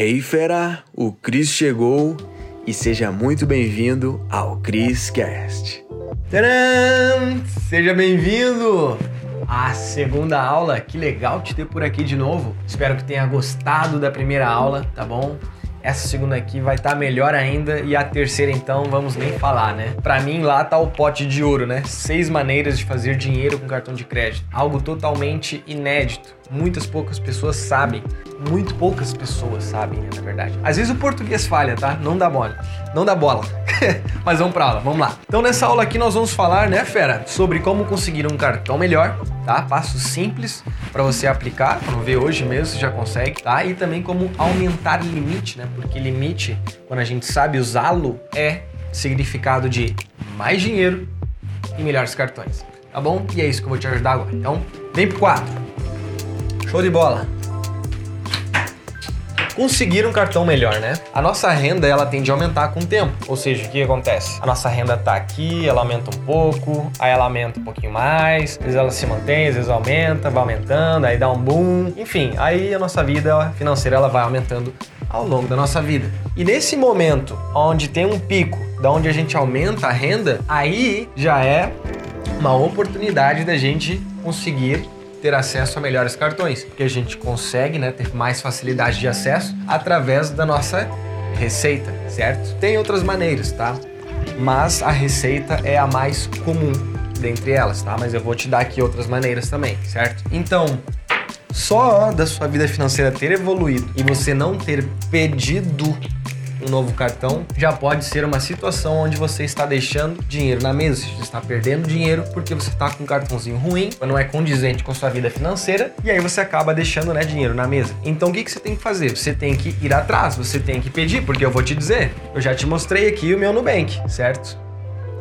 Hey fera, o Cris chegou e seja muito bem-vindo ao Cris Cast. Tcharam! Seja bem-vindo à segunda aula. Que legal te ter por aqui de novo. Espero que tenha gostado da primeira aula, tá bom? Essa segunda aqui vai estar tá melhor ainda e a terceira então vamos nem falar, né? Para mim lá tá o pote de ouro, né? Seis maneiras de fazer dinheiro com cartão de crédito. Algo totalmente inédito. Muitas poucas pessoas sabem. Muito poucas pessoas sabem, né, na verdade. Às vezes o português falha, tá? Não dá bola. Não dá bola. Mas vamos pra aula, vamos lá. Então nessa aula aqui nós vamos falar, né, fera, sobre como conseguir um cartão melhor, tá? Passos simples para você aplicar. Vamos ver hoje mesmo se já consegue, tá? E também como aumentar limite, né? Porque limite, quando a gente sabe usá-lo, é significado de mais dinheiro e melhores cartões. Tá bom? E é isso que eu vou te ajudar agora. Então, vem pro quadro. Show de bola conseguir um cartão melhor, né? A nossa renda ela tende a aumentar com o tempo. Ou seja, o que acontece? A nossa renda tá aqui, ela aumenta um pouco, aí ela aumenta um pouquinho mais, às vezes ela se mantém, às vezes aumenta, vai aumentando, aí dá um boom. Enfim, aí a nossa vida financeira ela vai aumentando ao longo da nossa vida. E nesse momento onde tem um pico, da onde a gente aumenta a renda, aí já é uma oportunidade da gente conseguir ter acesso a melhores cartões, porque a gente consegue né, ter mais facilidade de acesso através da nossa receita, certo? Tem outras maneiras, tá? Mas a receita é a mais comum dentre elas, tá? Mas eu vou te dar aqui outras maneiras também, certo? Então, só da sua vida financeira ter evoluído e você não ter pedido um novo cartão, já pode ser uma situação onde você está deixando dinheiro na mesa, você está perdendo dinheiro porque você está com um cartãozinho ruim, não é condizente com sua vida financeira, e aí você acaba deixando né, dinheiro na mesa. Então o que, que você tem que fazer? Você tem que ir atrás, você tem que pedir, porque eu vou te dizer, eu já te mostrei aqui o meu Nubank, certo?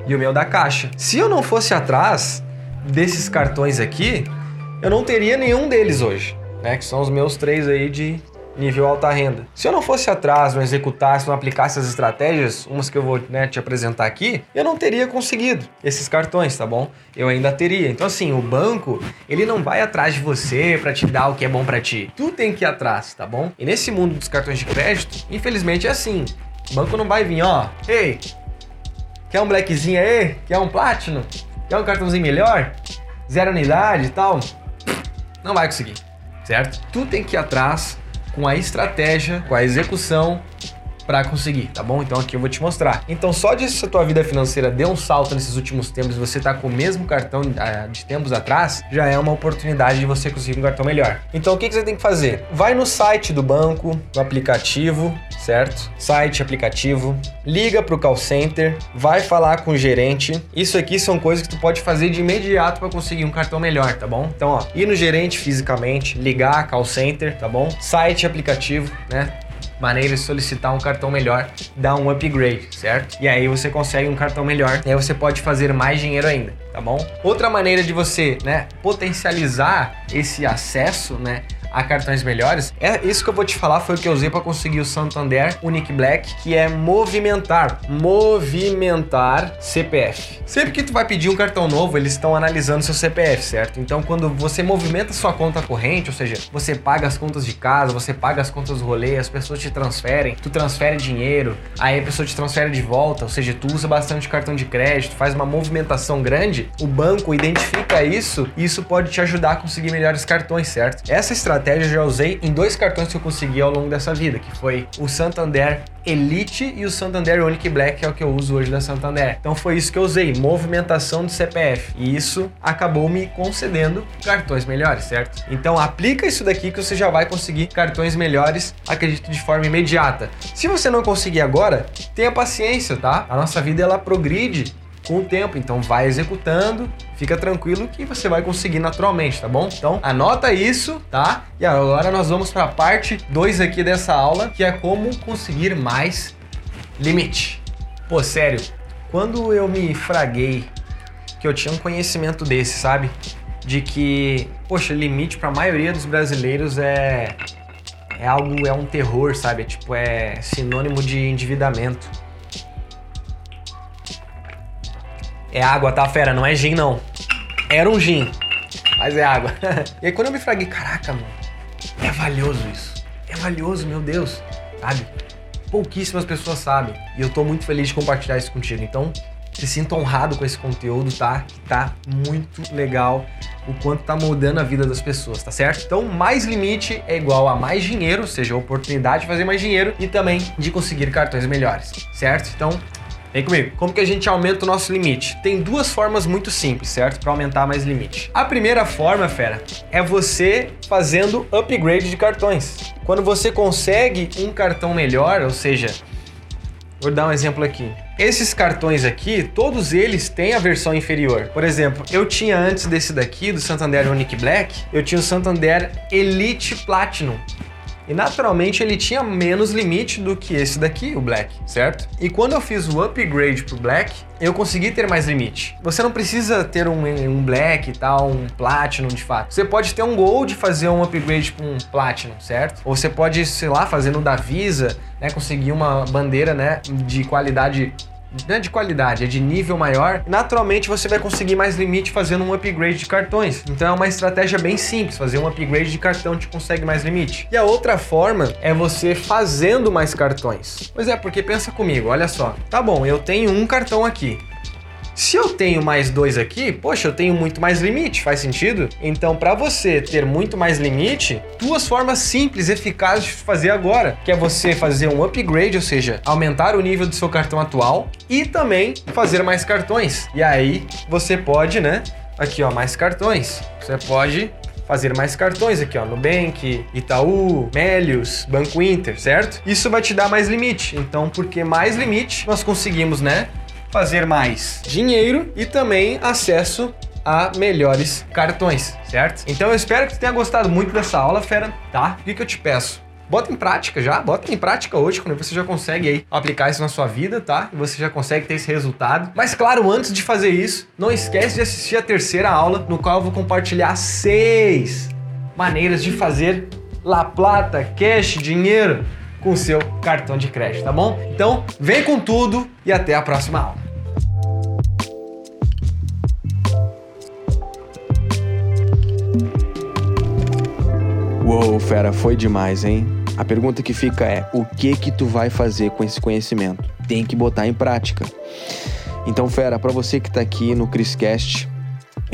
E o meu da Caixa. Se eu não fosse atrás desses cartões aqui, eu não teria nenhum deles hoje, né? Que são os meus três aí de nível alta renda. Se eu não fosse atrás, não executasse, não aplicasse as estratégias, umas que eu vou né, te apresentar aqui, eu não teria conseguido esses cartões, tá bom? Eu ainda teria. Então assim, o banco, ele não vai atrás de você para te dar o que é bom para ti. Tu tem que ir atrás, tá bom? E nesse mundo dos cartões de crédito, infelizmente é assim. O banco não vai vir, ó, ei, quer um blackzinho aí? Quer um platinum? Quer um cartãozinho melhor? Zero unidade e tal? Não vai conseguir, certo? Tu tem que ir atrás com a estratégia, com a execução para conseguir, tá bom? Então aqui eu vou te mostrar. Então só de se a tua vida financeira deu um salto nesses últimos tempos e você tá com o mesmo cartão ah, de tempos atrás, já é uma oportunidade de você conseguir um cartão melhor. Então o que, que você tem que fazer? Vai no site do banco, no aplicativo, certo? Site, aplicativo, liga pro call center, vai falar com o gerente. Isso aqui são coisas que tu pode fazer de imediato para conseguir um cartão melhor, tá bom? Então, ó, ir no gerente fisicamente, ligar call center, tá bom? Site, aplicativo, né? Maneira de solicitar um cartão melhor, dar um upgrade, certo? E aí você consegue um cartão melhor, e aí você pode fazer mais dinheiro ainda, tá bom? Outra maneira de você, né, potencializar esse acesso, né, a cartões melhores. É isso que eu vou te falar foi o que eu usei para conseguir o Santander Unique Black, que é movimentar, movimentar CPF. Sempre que tu vai pedir um cartão novo, eles estão analisando seu CPF, certo? Então quando você movimenta sua conta corrente, ou seja, você paga as contas de casa, você paga as contas do rolê, as pessoas te transferem, tu transfere dinheiro, aí a pessoa te transfere de volta, ou seja, tu usa bastante cartão de crédito, faz uma movimentação grande, o banco identifica isso e isso pode te ajudar a conseguir melhores cartões, certo? Essa estratégia estratégia já usei em dois cartões que eu consegui ao longo dessa vida, que foi o Santander Elite e o Santander Unique Black, que é o que eu uso hoje da Santander. Então foi isso que eu usei, movimentação do CPF. E isso acabou me concedendo cartões melhores, certo? Então aplica isso daqui que você já vai conseguir cartões melhores, acredito, de forma imediata. Se você não conseguir agora, tenha paciência, tá? A nossa vida ela progride com o tempo. Então vai executando, fica tranquilo que você vai conseguir naturalmente, tá bom? Então anota isso, tá? E agora nós vamos para a parte 2 aqui dessa aula, que é como conseguir mais limite. Pô, sério, quando eu me fraguei que eu tinha um conhecimento desse, sabe? De que, poxa, limite para a maioria dos brasileiros é é algo, é um terror, sabe? Tipo, é sinônimo de endividamento. É água, tá, fera? Não é gin, não. Era um gin, mas é água. e aí quando eu me fraguei, caraca, mano, é valioso isso. É valioso, meu Deus. sabe? Pouquíssimas pessoas sabem. E eu tô muito feliz de compartilhar isso contigo. Então, se sinta honrado com esse conteúdo, tá? Que tá muito legal o quanto tá moldando a vida das pessoas, tá certo? Então, mais limite é igual a mais dinheiro, ou seja, a oportunidade de fazer mais dinheiro e também de conseguir cartões melhores, certo? Então, Vem comigo. Como que a gente aumenta o nosso limite? Tem duas formas muito simples, certo? Para aumentar mais limite. A primeira forma, fera, é você fazendo upgrade de cartões. Quando você consegue um cartão melhor, ou seja, vou dar um exemplo aqui. Esses cartões aqui, todos eles têm a versão inferior. Por exemplo, eu tinha antes desse daqui, do Santander Unique Black, eu tinha o Santander Elite Platinum. E naturalmente ele tinha menos limite do que esse daqui, o Black, certo? E quando eu fiz o upgrade pro Black, eu consegui ter mais limite. Você não precisa ter um, um Black e tal, um Platinum de fato. Você pode ter um Gold e fazer um upgrade para um Platinum, certo? Ou você pode, sei lá, fazendo da Visa, né, conseguir uma bandeira, né, de qualidade não é de qualidade, é de nível maior, naturalmente você vai conseguir mais limite fazendo um upgrade de cartões. Então é uma estratégia bem simples, fazer um upgrade de cartão te consegue mais limite. E a outra forma é você fazendo mais cartões. Pois é, porque pensa comigo, olha só. Tá bom, eu tenho um cartão aqui. Se eu tenho mais dois aqui, poxa, eu tenho muito mais limite, faz sentido? Então, para você ter muito mais limite, duas formas simples, eficazes de fazer agora, que é você fazer um upgrade, ou seja, aumentar o nível do seu cartão atual e também fazer mais cartões. E aí você pode, né? Aqui, ó, mais cartões. Você pode fazer mais cartões aqui, ó, Nubank, Itaú, Melius, Banco Inter, certo? Isso vai te dar mais limite. Então, porque mais limite, nós conseguimos, né, fazer mais dinheiro e também acesso a melhores cartões, certo? Então eu espero que você tenha gostado muito dessa aula, fera, tá? O que, que eu te peço? Bota em prática já, bota em prática hoje, quando você já consegue aí aplicar isso na sua vida, tá? E você já consegue ter esse resultado. Mas claro, antes de fazer isso, não esquece de assistir a terceira aula, no qual eu vou compartilhar seis maneiras de fazer La Plata, cash, dinheiro com o seu cartão de crédito, tá bom? Então, vem com tudo e até a próxima aula. Uou, fera, foi demais, hein? A pergunta que fica é: o que que tu vai fazer com esse conhecimento? Tem que botar em prática. Então, fera, para você que tá aqui no Criscast,